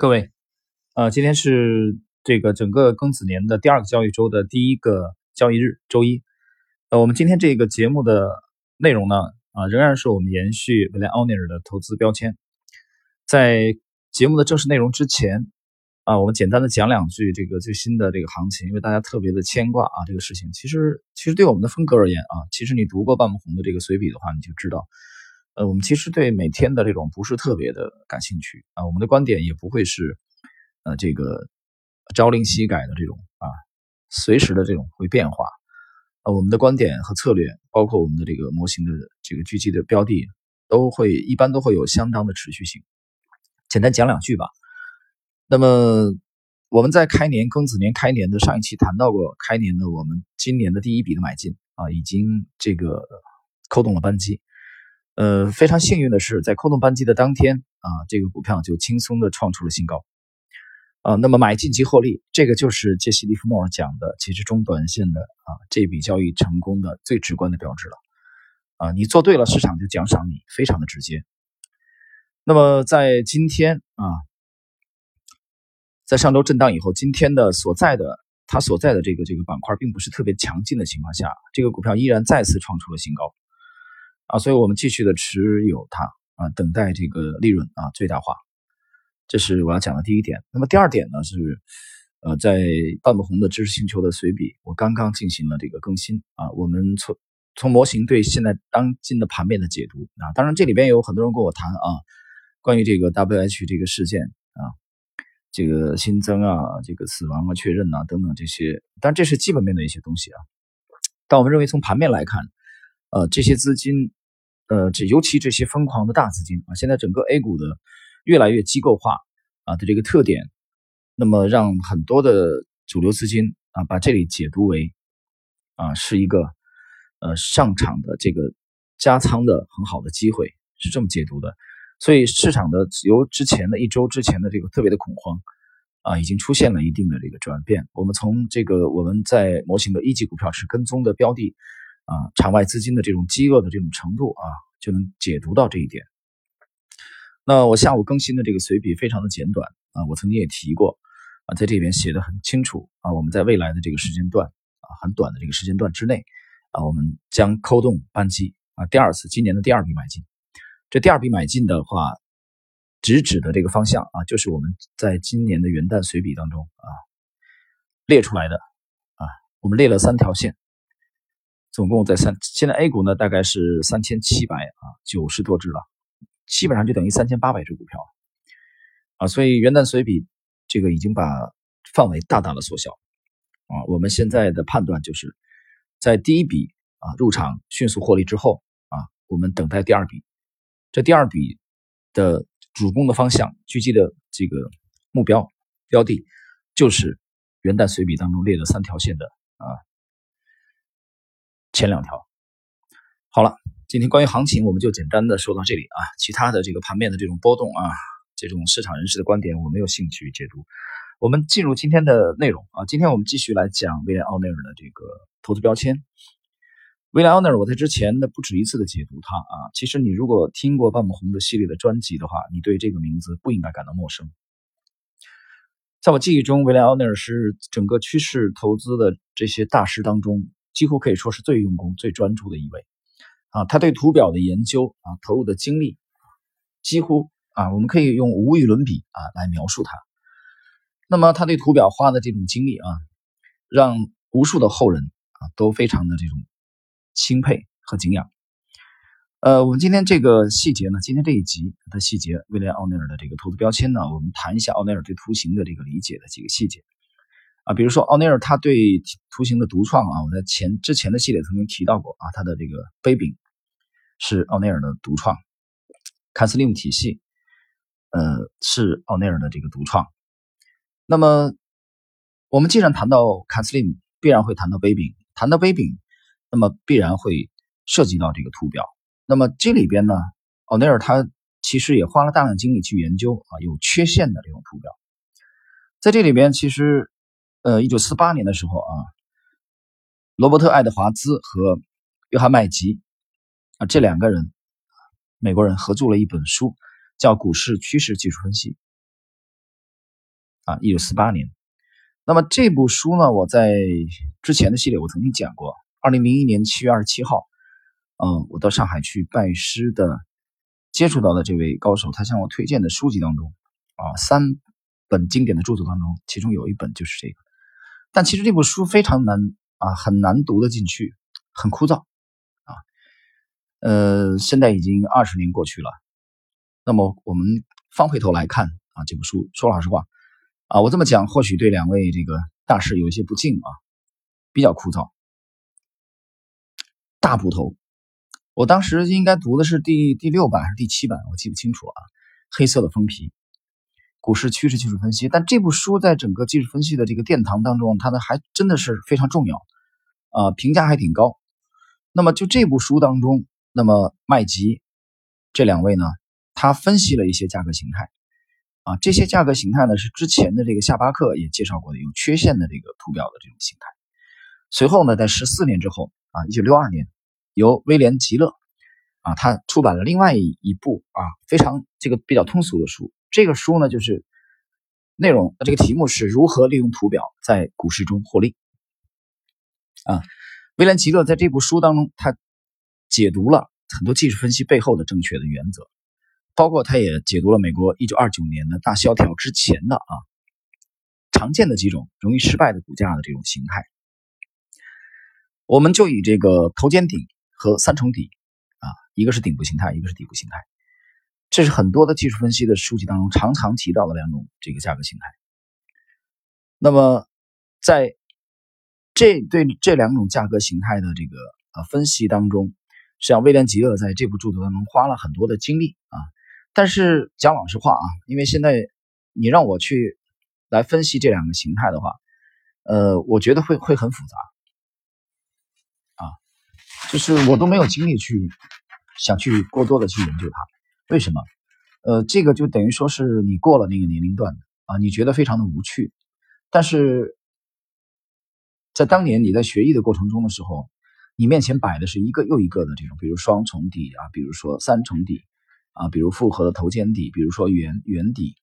各位，呃，今天是这个整个庚子年的第二个交易周的第一个交易日，周一。呃，我们今天这个节目的内容呢，啊，仍然是我们延续未来奥尼尔的投资标签。在节目的正式内容之前，啊，我们简单的讲两句这个最新的这个行情，因为大家特别的牵挂啊，这个事情。其实，其实对我们的风格而言啊，其实你读过半木红的这个随笔的话，你就知道。呃，我们其实对每天的这种不是特别的感兴趣啊，我们的观点也不会是，呃，这个朝令夕改的这种啊，随时的这种会变化啊，我们的观点和策略，包括我们的这个模型的这个狙击的标的，都会一般都会有相当的持续性。简单讲两句吧。那么我们在开年庚子年开年的上一期谈到过，开年的我们今年的第一笔的买进啊，已经这个扣动了扳机。呃，非常幸运的是，在扣动扳机的当天啊，这个股票就轻松的创出了新高啊。那么买进即获利，这个就是杰西·利弗莫尔讲的，其实中短线的啊这笔交易成功的最直观的标志了啊。你做对了，市场就奖赏你，非常的直接。那么在今天啊，在上周震荡以后，今天的所在的它所在的这个这个板块并不是特别强劲的情况下，这个股票依然再次创出了新高。啊，所以我们继续的持有它啊，等待这个利润啊最大化，这是我要讲的第一点。那么第二点呢是，呃，在半不红的知识星球的随笔，我刚刚进行了这个更新啊。我们从从模型对现在当今的盘面的解读啊，当然这里边有很多人跟我谈啊，关于这个 W H 这个事件啊，这个新增啊，这个死亡啊确认啊等等这些，但这是基本面的一些东西啊。但我们认为从盘面来看，呃，这些资金。呃，这尤其这些疯狂的大资金啊，现在整个 A 股的越来越机构化啊的这个特点，那么让很多的主流资金啊把这里解读为啊是一个呃上场的这个加仓的很好的机会，是这么解读的。所以市场的由之前的一周之前的这个特别的恐慌啊，已经出现了一定的这个转变。我们从这个我们在模型的一级股票是跟踪的标的。啊，场外资金的这种饥饿的这种程度啊，就能解读到这一点。那我下午更新的这个随笔非常的简短啊，我曾经也提过啊，在这边写的很清楚啊，我们在未来的这个时间段啊，很短的这个时间段之内啊，我们将扣动扳机啊，第二次今年的第二笔买进。这第二笔买进的话，直指的这个方向啊，就是我们在今年的元旦随笔当中啊列出来的啊，我们列了三条线。总共在三，现在 A 股呢大概是三千七百啊九十多只了，基本上就等于三千八百只股票啊，所以元旦随笔这个已经把范围大大的缩小啊。我们现在的判断就是在第一笔啊入场迅速获利之后啊，我们等待第二笔，这第二笔的主攻的方向、狙击的这个目标标的，就是元旦随笔当中列的三条线的啊。前两条，好了，今天关于行情我们就简单的说到这里啊，其他的这个盘面的这种波动啊，这种市场人士的观点我没有兴趣解读。我们进入今天的内容啊，今天我们继续来讲威廉奥内尔的这个投资标签。威廉奥内尔，我在之前的不止一次的解读他啊，其实你如果听过半亩红的系列的专辑的话，你对这个名字不应该感到陌生。在我记忆中，威廉奥内尔是整个趋势投资的这些大师当中。几乎可以说是最用功、最专注的一位啊！他对图表的研究啊，投入的精力几乎啊，我们可以用无与伦比啊来描述他。那么他对图表花的这种精力啊，让无数的后人啊都非常的这种钦佩和敬仰。呃，我们今天这个细节呢，今天这一集的细节，威廉奥内尔的这个投资标签呢，我们谈一下奥内尔对图形的这个理解的几个细节。啊，比如说奥尼尔，他对图形的独创啊，我在前之前的系列曾经提到过啊，他的这个杯柄是奥尼尔的独创，卡斯利姆体系，呃，是奥尼尔的这个独创。那么我们既然谈到卡斯利姆，必然会谈到杯柄，谈到杯柄，那么必然会涉及到这个图表。那么这里边呢，奥尼尔他其实也花了大量精力去研究啊有缺陷的这种图表，在这里边其实。呃，一九四八年的时候啊，罗伯特·爱德华兹和约翰·麦吉啊这两个人，美国人合著了一本书，叫《股市趋势技术分析》。啊，一九四八年。那么这部书呢，我在之前的系列我曾经讲过。二零零一年七月二十七号，嗯，我到上海去拜师的，接触到的这位高手，他向我推荐的书籍当中，啊，三本经典的著作当中，其中有一本就是这个。但其实这部书非常难啊，很难读得进去，很枯燥啊。呃，现在已经二十年过去了，那么我们翻回头来看啊，这部书，说老实话。啊，我这么讲或许对两位这个大师有一些不敬啊，比较枯燥，大部头。我当时应该读的是第第六版还是第七版，我记不清楚了啊。黑色的封皮，股市趋势技术分析。但这部书在整个技术分析的这个殿堂当中，它的还真的是非常重要啊，评价还挺高。那么就这部书当中，那么麦吉这两位呢，他分析了一些价格形态。啊，这些价格形态呢是之前的这个夏巴克也介绍过的有缺陷的这个图表的这种形态。随后呢，在十四年之后啊，一九六二年，由威廉吉勒啊，他出版了另外一一部啊非常这个比较通俗的书。这个书呢就是内容，这个题目是如何利用图表在股市中获利。啊，威廉吉勒在这部书当中，他解读了很多技术分析背后的正确的原则。包括他也解读了美国一九二九年的大萧条之前的啊常见的几种容易失败的股价的这种形态。我们就以这个头肩顶和三重底，一个是顶部形态，一个是底部形态，这是很多的技术分析的书籍当中常常提到的两种这个价格形态。那么在这对这两种价格形态的这个呃分析当中，实际上威廉吉勒在这部著作当中花了很多的精力啊。但是讲老实话啊，因为现在你让我去来分析这两个形态的话，呃，我觉得会会很复杂啊，就是我都没有精力去想去过多的去研究它。为什么？呃，这个就等于说是你过了那个年龄段啊，你觉得非常的无趣。但是在当年你在学艺的过程中的时候，你面前摆的是一个又一个的这种，比如双重底啊，比如说三重底。啊，比如复合的头肩底，比如说圆圆底，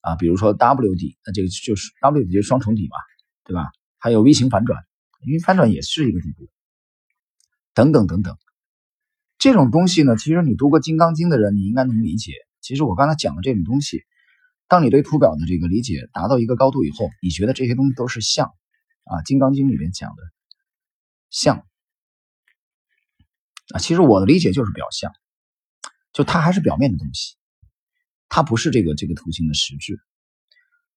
啊，比如说 W 底，那这个就是 W 底就是双重底嘛，对吧？还有 V 型反转，因为反转也是一个底部，等等等等。这种东西呢，其实你读过《金刚经》的人，你应该能理解。其实我刚才讲的这种东西，当你对图表的这个理解达到一个高度以后，你觉得这些东西都是像啊，《金刚经》里面讲的像啊，其实我的理解就是表象。就它还是表面的东西，它不是这个这个图形的实质。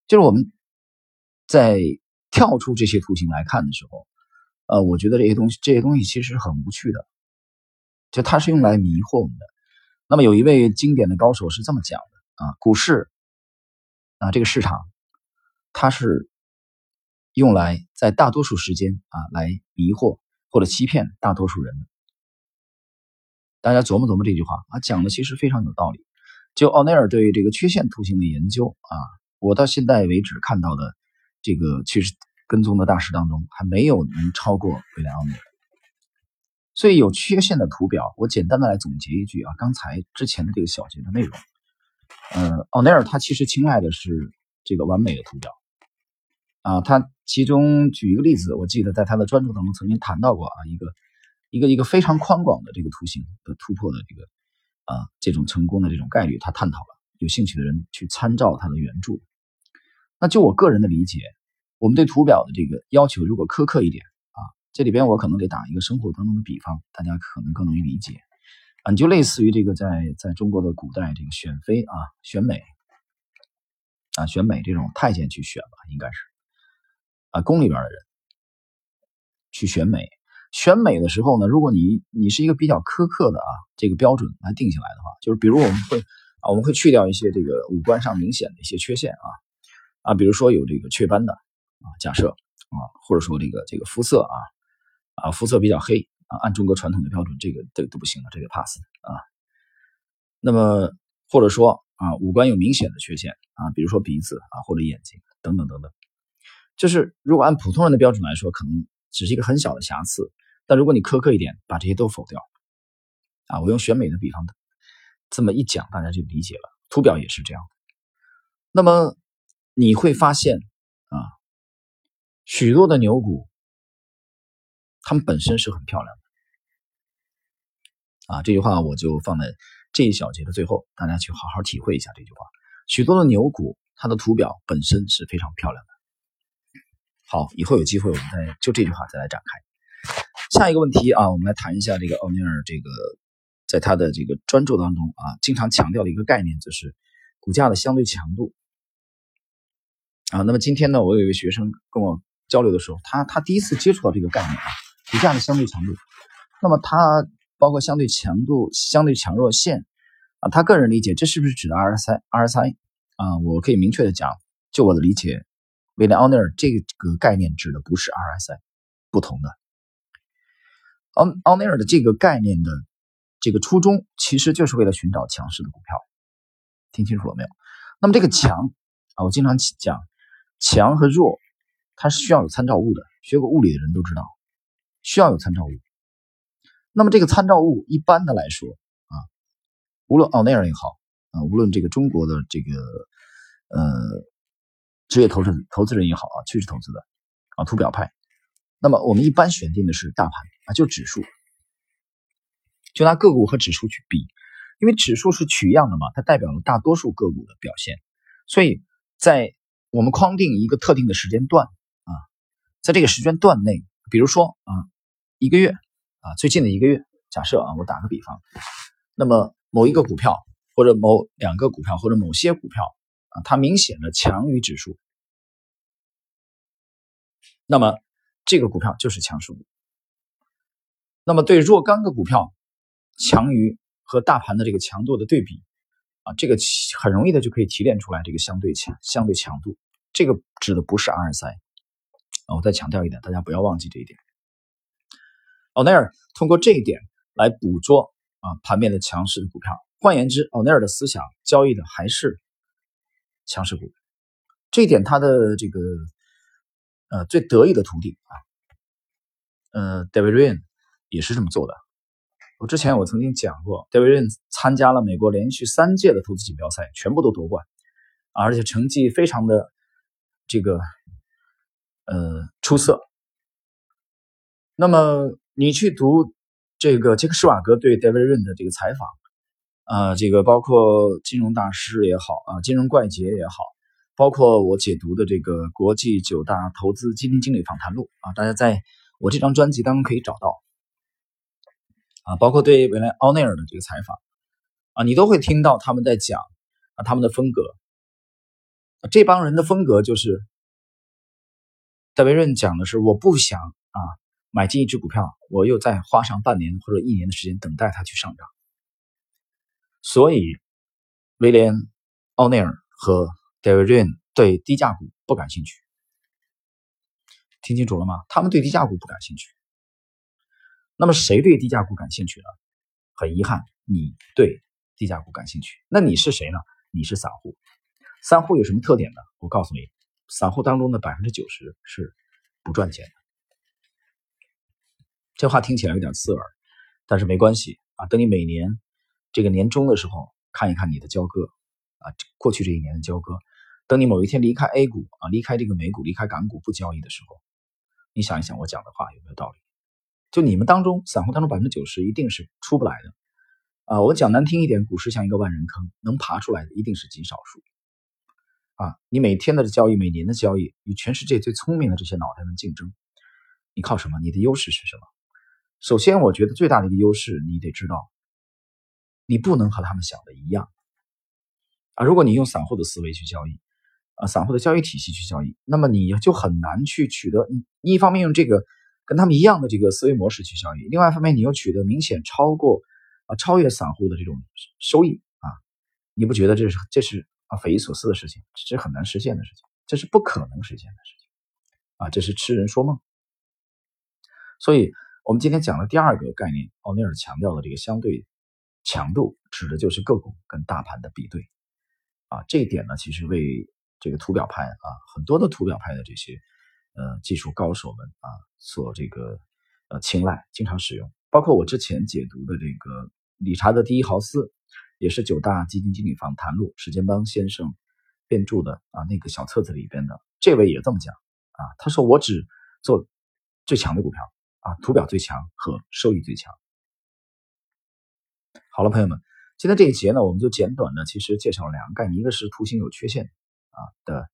就是我们在跳出这些图形来看的时候，呃，我觉得这些东西这些东西其实是很无趣的，就它是用来迷惑我们的。那么有一位经典的高手是这么讲的啊，股市啊这个市场，它是用来在大多数时间啊来迷惑或者欺骗大多数人的。大家琢磨琢磨这句话啊，讲的其实非常有道理。就奥内尔对这个缺陷图形的研究啊，我到现在为止看到的这个趋势跟踪的大师当中，还没有能超过威廉奥内尔。所以有缺陷的图表，我简单的来总结一句啊，刚才之前的这个小节的内容，呃，奥内尔他其实青睐的是这个完美的图表啊。他其中举一个例子，我记得在他的专著当中曾经谈到过啊，一个。一个一个非常宽广的这个图形的突破的这个啊这种成功的这种概率，他探讨了，有兴趣的人去参照他的原著。那就我个人的理解，我们对图表的这个要求如果苛刻一点，这里边我可能得打一个生活当中的比方，大家可能更容易理解。啊，你就类似于这个在在中国的古代这个选妃啊选美。啊选美这种太监去选吧，应该是。啊宫里边的人去选美。选美的时候呢，如果你你是一个比较苛刻的啊，这个标准来定下来的话，就是比如我们会啊，我们会去掉一些这个五官上明显的一些缺陷啊。啊，比如说有这个雀斑的啊，假设啊，或者说这个这个肤色啊啊，肤色比较黑啊，按中国传统的标准，这个这都不行了，这个 pass 啊。那么或者说啊，五官有明显的缺陷啊，比如说鼻子啊或者眼睛等等等等，就是如果按普通人的标准来说，可能只是一个很小的瑕疵。但如果你苛刻一点，把这些都否掉，啊，我用选美的比方这么一讲，大家就理解了。图表也是这样。那么你会发现啊，许多的牛股，它们本身是很漂亮的啊。这句话我就放在这一小节的最后，大家去好好体会一下这句话。许多的牛股，它的图表本身是非常漂亮的。好，以后有机会我们再就这句话再来展开。下一个问题啊，我们来谈一下这个奥尼尔这个在他的这个专著当中啊，经常强调的一个概念就是股价的相对强度啊。那么今天呢，我有一位学生跟我交流的时候，他他第一次接触到这个概念啊，股价的相对强度。那么它包括相对强度、相对强弱线啊，他个人理解这是不是指的 RSI？RSI 啊，我可以明确的讲，就我的理解。威廉奥尼尔这个概念指的不是 RSI，不同的。奥奥尼尔的这个概念的这个初衷，其实就是为了寻找强势的股票。听清楚了没有？那么这个强啊，我经常讲强和弱，它是需要有参照物的。学过物理的人都知道，需要有参照物。那么这个参照物，一般的来说啊，无论奥尼尔也好啊，无论这个中国的这个呃。职业投资投资人也好啊，趋势投资的啊，图表派。那么我们一般选定的是大盘啊，就指数，就拿个股和指数去比，因为指数是取样的嘛，它代表了大多数个股的表现。所以在我们框定一个特定的时间段啊，在这个时间段内，比如说啊，一个月啊，最近的一个月，假设啊，我打个比方，那么某一个股票或者某两个股票或者某些股票。啊，它明显的强于指数，那么这个股票就是强势股。那么对若干个股票强于和大盘的这个强度的对比，啊，这个很容易的就可以提炼出来这个相对强相对强度。这个指的不是 RSI 啊，我再强调一点，大家不要忘记这一点。奥内尔通过这一点来捕捉啊盘面的强势股票。换言之，奥内尔的思想交易的还是。强势股，这一点他的这个呃最得意的徒弟啊，呃，David Ryan 也是这么做的。我之前我曾经讲过，David Ryan 参加了美国连续三届的投资锦标赛，全部都夺冠，而且成绩非常的这个呃出色。那么你去读这个杰克施瓦格对 David Ryan 的这个采访。啊，这个包括金融大师也好啊，金融怪杰也好，包括我解读的这个国际九大投资基金经理访谈录啊，大家在我这张专辑当中可以找到啊，包括对未来奥内尔的这个采访啊，你都会听到他们在讲啊他们的风格，这帮人的风格就是戴维润讲的是我不想啊买进一只股票，我又再花上半年或者一年的时间等待它去上涨。所以，威廉·奥内尔和 David Ryan 对低价股不感兴趣。听清楚了吗？他们对低价股不感兴趣。那么谁对低价股感兴趣呢？很遗憾，你对低价股感兴趣。那你是谁呢？你是散户。散户有什么特点呢？我告诉你，散户当中的百分之九十是不赚钱的。这话听起来有点刺耳，但是没关系啊。等你每年。这个年终的时候，看一看你的交割啊，过去这一年的交割。等你某一天离开 A 股啊，离开这个美股，离开港股不交易的时候，你想一想我讲的话有没有道理？就你们当中，散户当中百分之九十一定是出不来的啊。我讲难听一点，股市像一个万人坑，能爬出来的一定是极少数啊。你每天的交易，每年的交易，与全世界最聪明的这些脑袋们竞争，你靠什么？你的优势是什么？首先，我觉得最大的一个优势，你得知道。你不能和他们想的一样啊！如果你用散户的思维去交易，啊，散户的交易体系去交易，那么你就很难去取得你。一方面用这个跟他们一样的这个思维模式去交易，另外一方面你又取得明显超过啊超越散户的这种收益啊！你不觉得这是这是啊匪夷所思的事情？这是很难实现的事情，这是不可能实现的事情啊！这是痴人说梦。所以我们今天讲的第二个概念，奥尼尔强调的这个相对。强度指的就是个股跟大盘的比对，啊，这一点呢，其实为这个图表派啊，很多的图表派的这些呃技术高手们啊所这个呃青睐，经常使用。包括我之前解读的这个理查德·第一豪斯，也是九大基金经理访谈录，史建邦先生编著的啊那个小册子里边的，这位也这么讲啊，他说我只做最强的股票啊，图表最强和收益最强。好了，朋友们，今天这一节呢，我们就简短的其实介绍了两个概念，一个是图形有缺陷啊的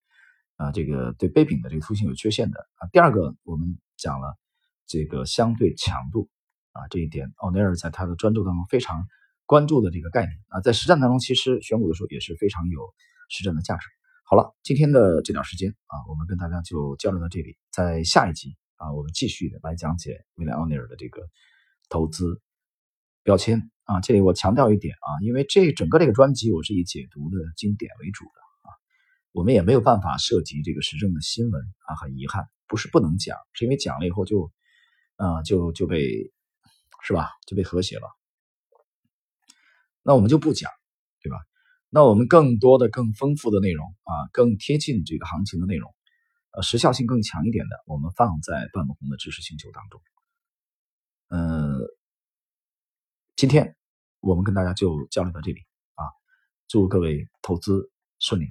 啊这个对杯柄的这个图形有缺陷的啊，第二个我们讲了这个相对强度啊这一点，奥尼尔在他的专注当中非常。关注的这个概念啊，在实战当中，其实选股的时候也是非常有实战的价值。好了，今天的这点时间啊，我们跟大家就交流到这里。在下一集啊，我们继续的来讲解威廉奥尼尔的这个投资标签啊。这里我强调一点啊，因为这整个这个专辑我是以解读的经典为主的啊，我们也没有办法涉及这个时政的新闻啊，很遗憾，不是不能讲，是因为讲了以后就啊就就被是吧就被和谐了。那我们就不讲，对吧？那我们更多的、更丰富的内容啊，更贴近这个行情的内容，呃，时效性更强一点的，我们放在半亩红的知识星球当中。呃，今天我们跟大家就交流到这里啊，祝各位投资顺利。